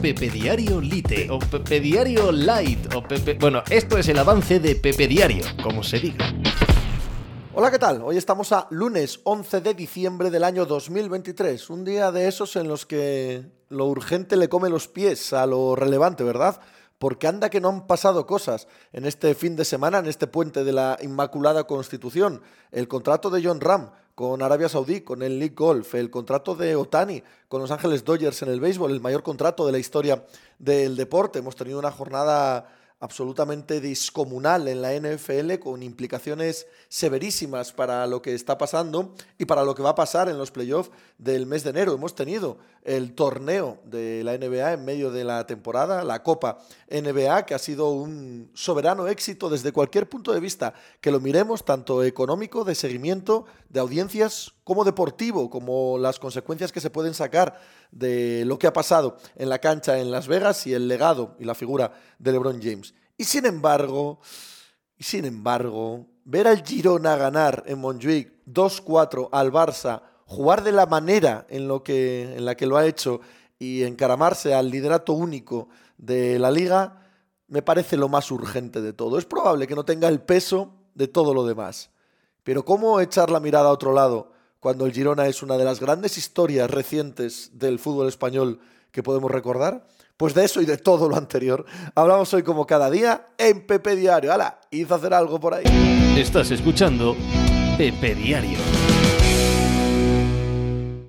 Pepe Diario Lite o Pepe Diario Light o Pepe... Bueno, esto es el avance de Pepe Diario, como se diga. Hola, ¿qué tal? Hoy estamos a lunes 11 de diciembre del año 2023, un día de esos en los que lo urgente le come los pies a lo relevante, ¿verdad? Porque anda que no han pasado cosas en este fin de semana, en este puente de la Inmaculada Constitución. El contrato de John Ram con Arabia Saudí, con el League Golf, el contrato de Otani con Los Ángeles Dodgers en el béisbol, el mayor contrato de la historia del deporte. Hemos tenido una jornada absolutamente discomunal en la NFL, con implicaciones severísimas para lo que está pasando y para lo que va a pasar en los playoffs del mes de enero. Hemos tenido el torneo de la NBA en medio de la temporada, la Copa NBA, que ha sido un soberano éxito desde cualquier punto de vista que lo miremos, tanto económico, de seguimiento, de audiencias, como deportivo, como las consecuencias que se pueden sacar de lo que ha pasado en la cancha en Las Vegas y el legado y la figura de LeBron James. Y sin embargo, sin embargo, ver al Girona ganar en Montjuic 2-4 al Barça, jugar de la manera en, lo que, en la que lo ha hecho y encaramarse al liderato único de la liga, me parece lo más urgente de todo. Es probable que no tenga el peso de todo lo demás. Pero ¿cómo echar la mirada a otro lado cuando el Girona es una de las grandes historias recientes del fútbol español que podemos recordar? Pues de eso y de todo lo anterior hablamos hoy como cada día en Pepe Diario. ¡Hala! Hizo hacer algo por ahí. Estás escuchando Pepe Diario.